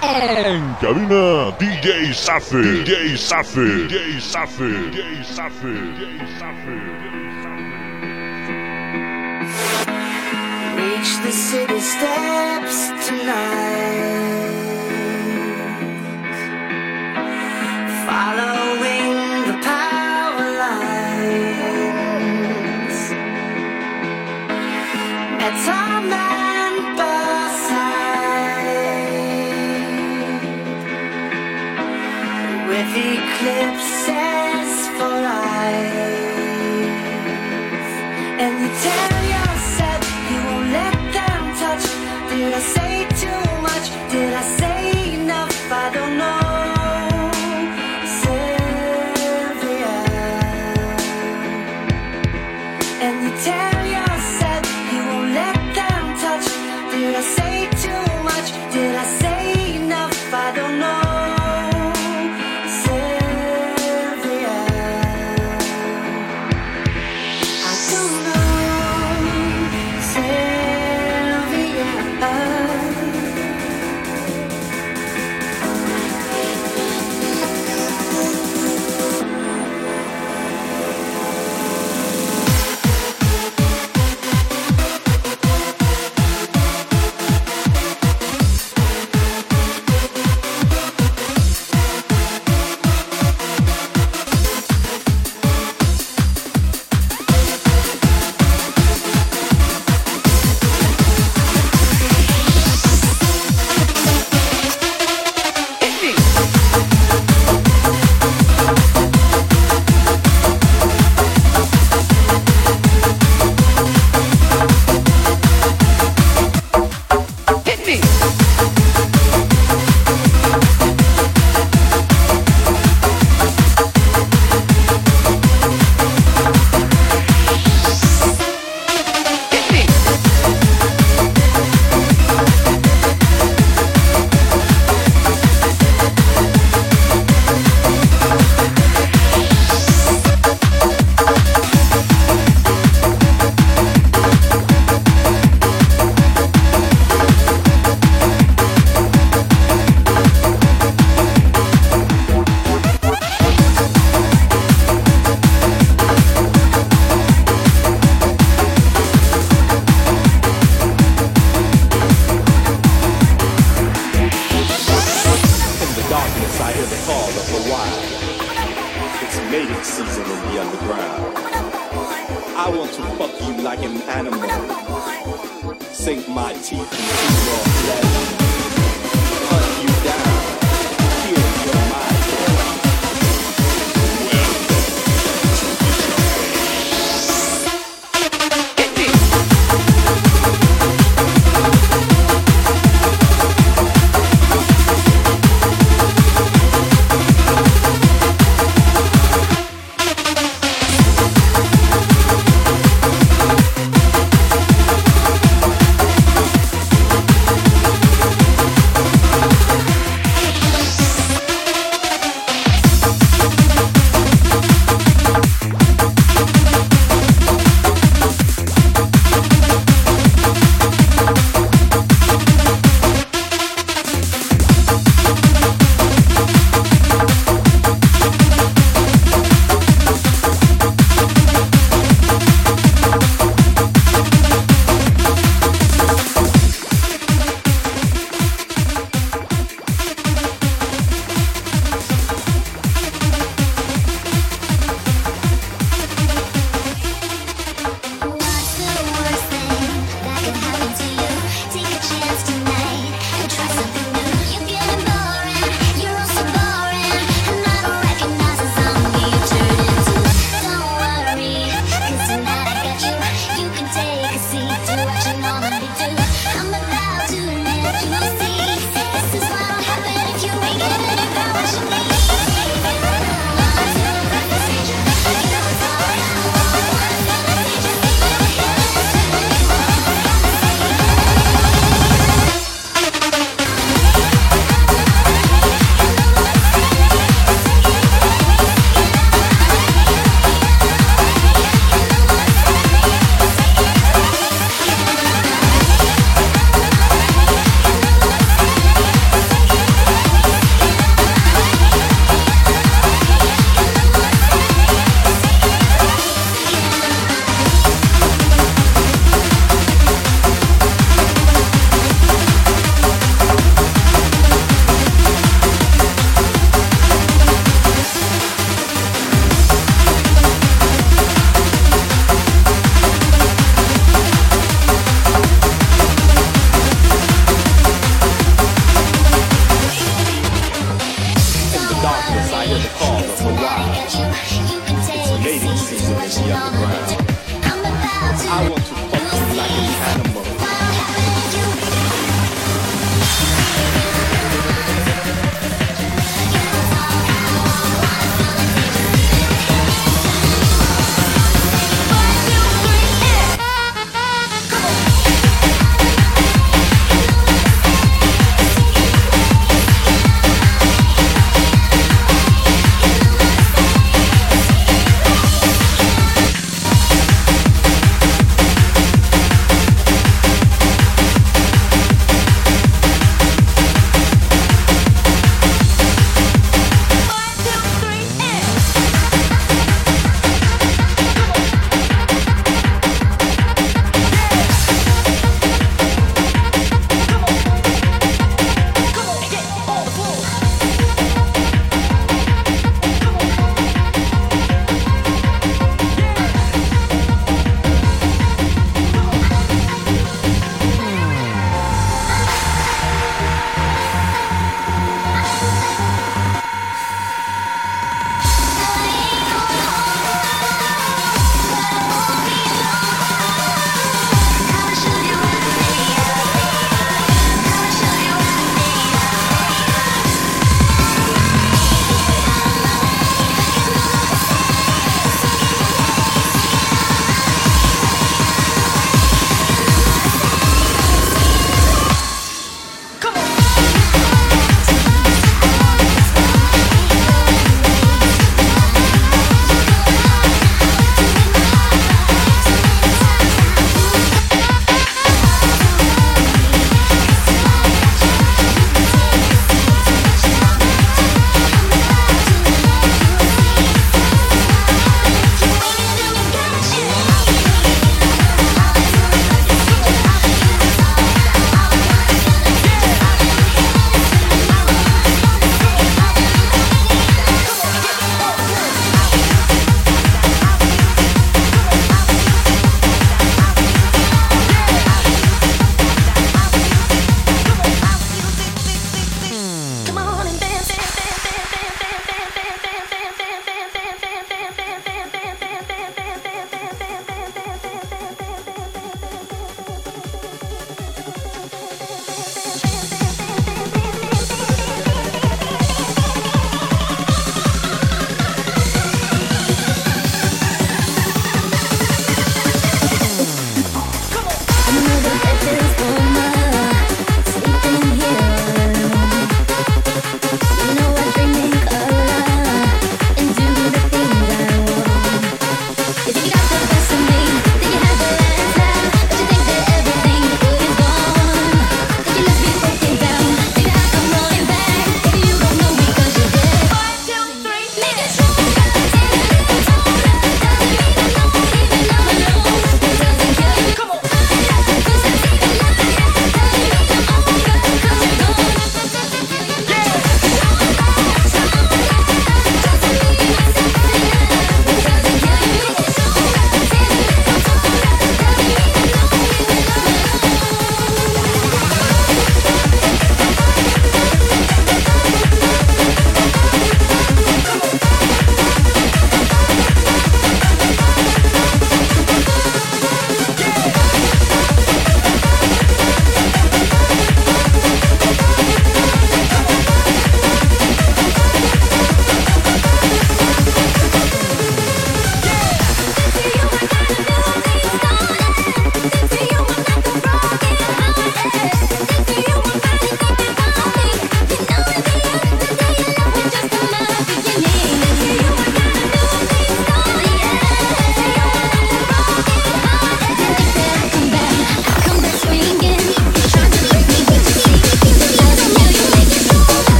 En cabina, DJ Safe, DJ Safe, DJ Safe, DJ Safe, DJ Safe. Reach the city steps tonight.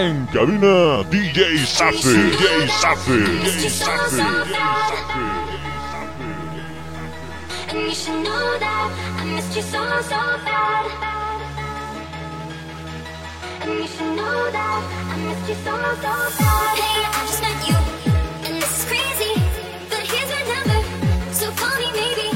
DJ Safi. DJ Safi. And you should know that I missed you so, so bad. And you should know that I missed you so, so bad. Hey, I just met you, and this is crazy. But here's my number, so call me maybe.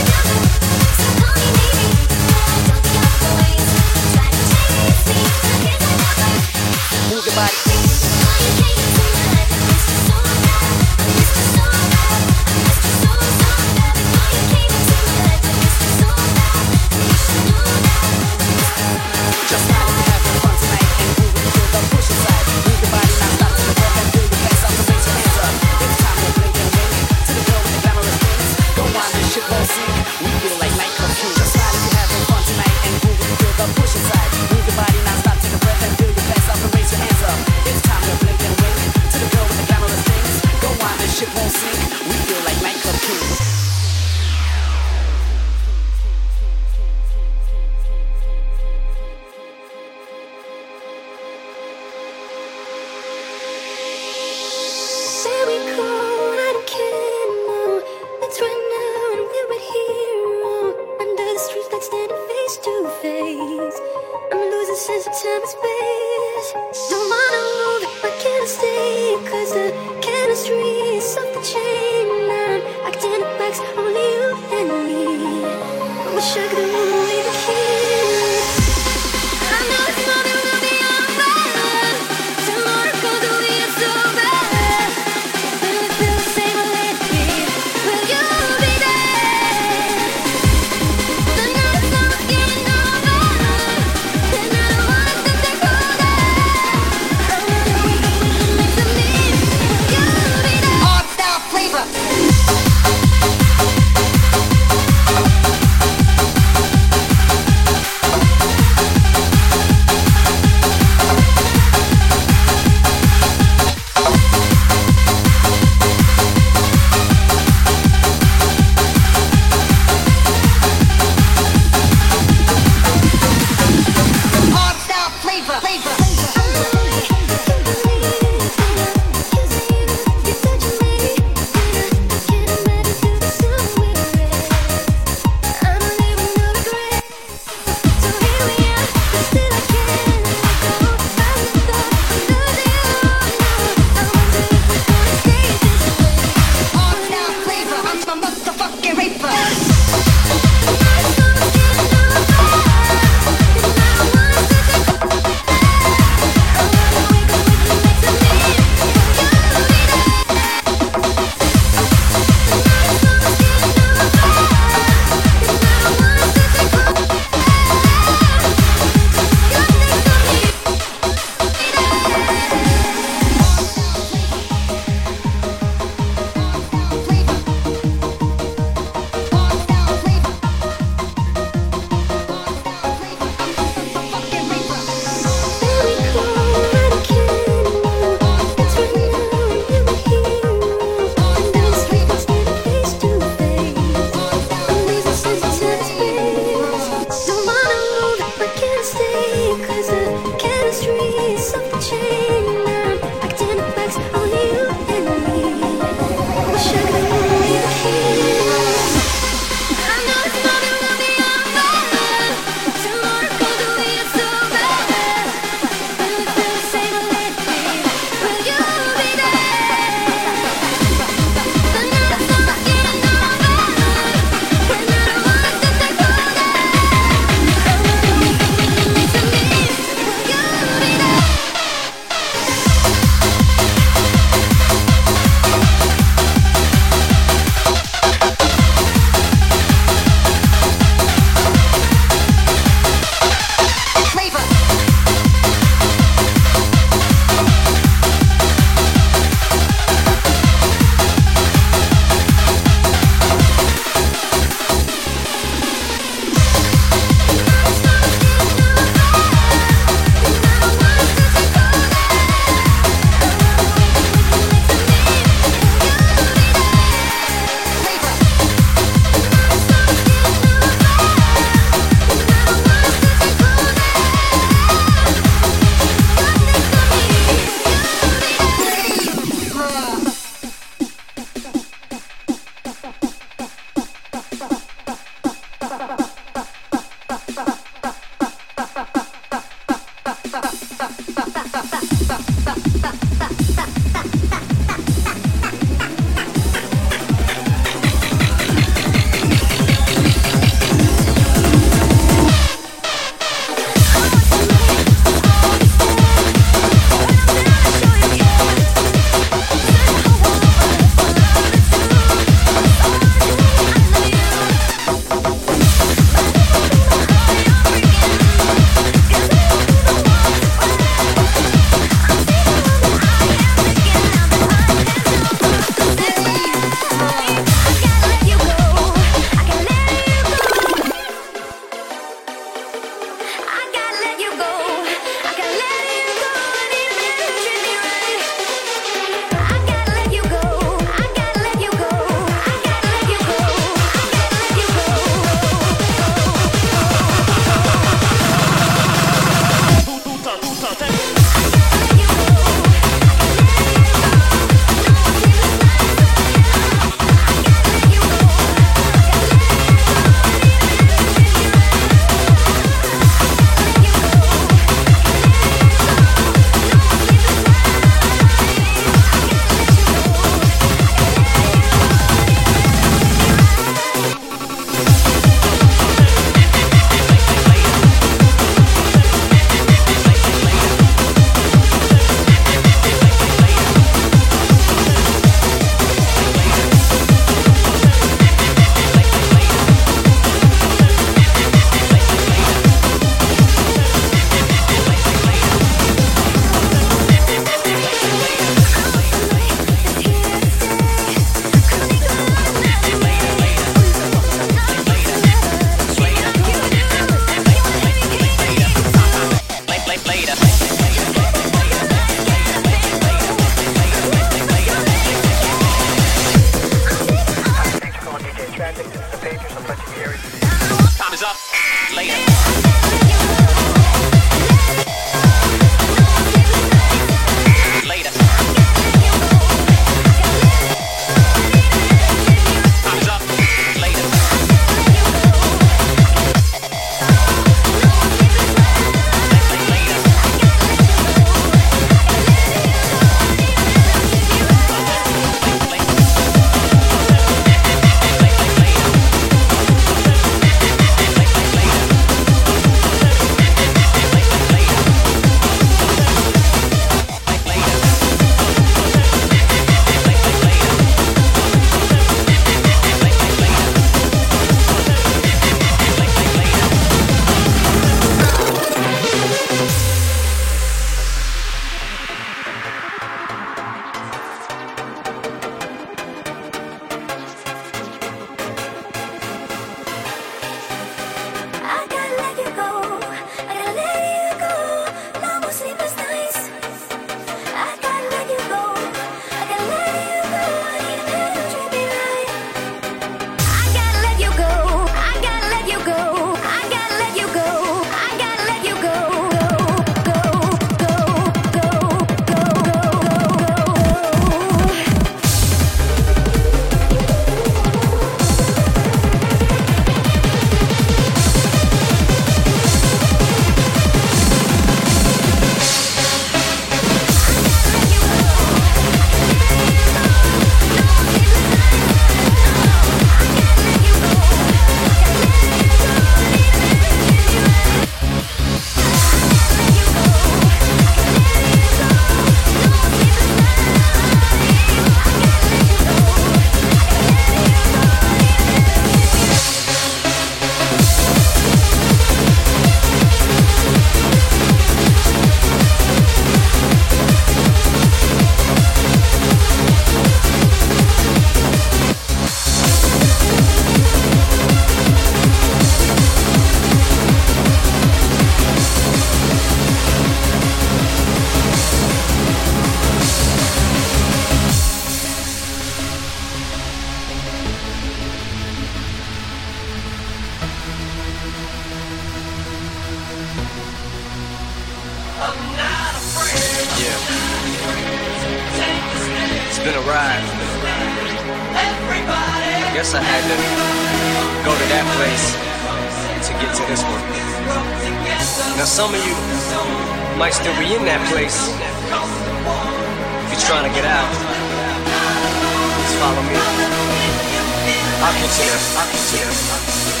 I need you.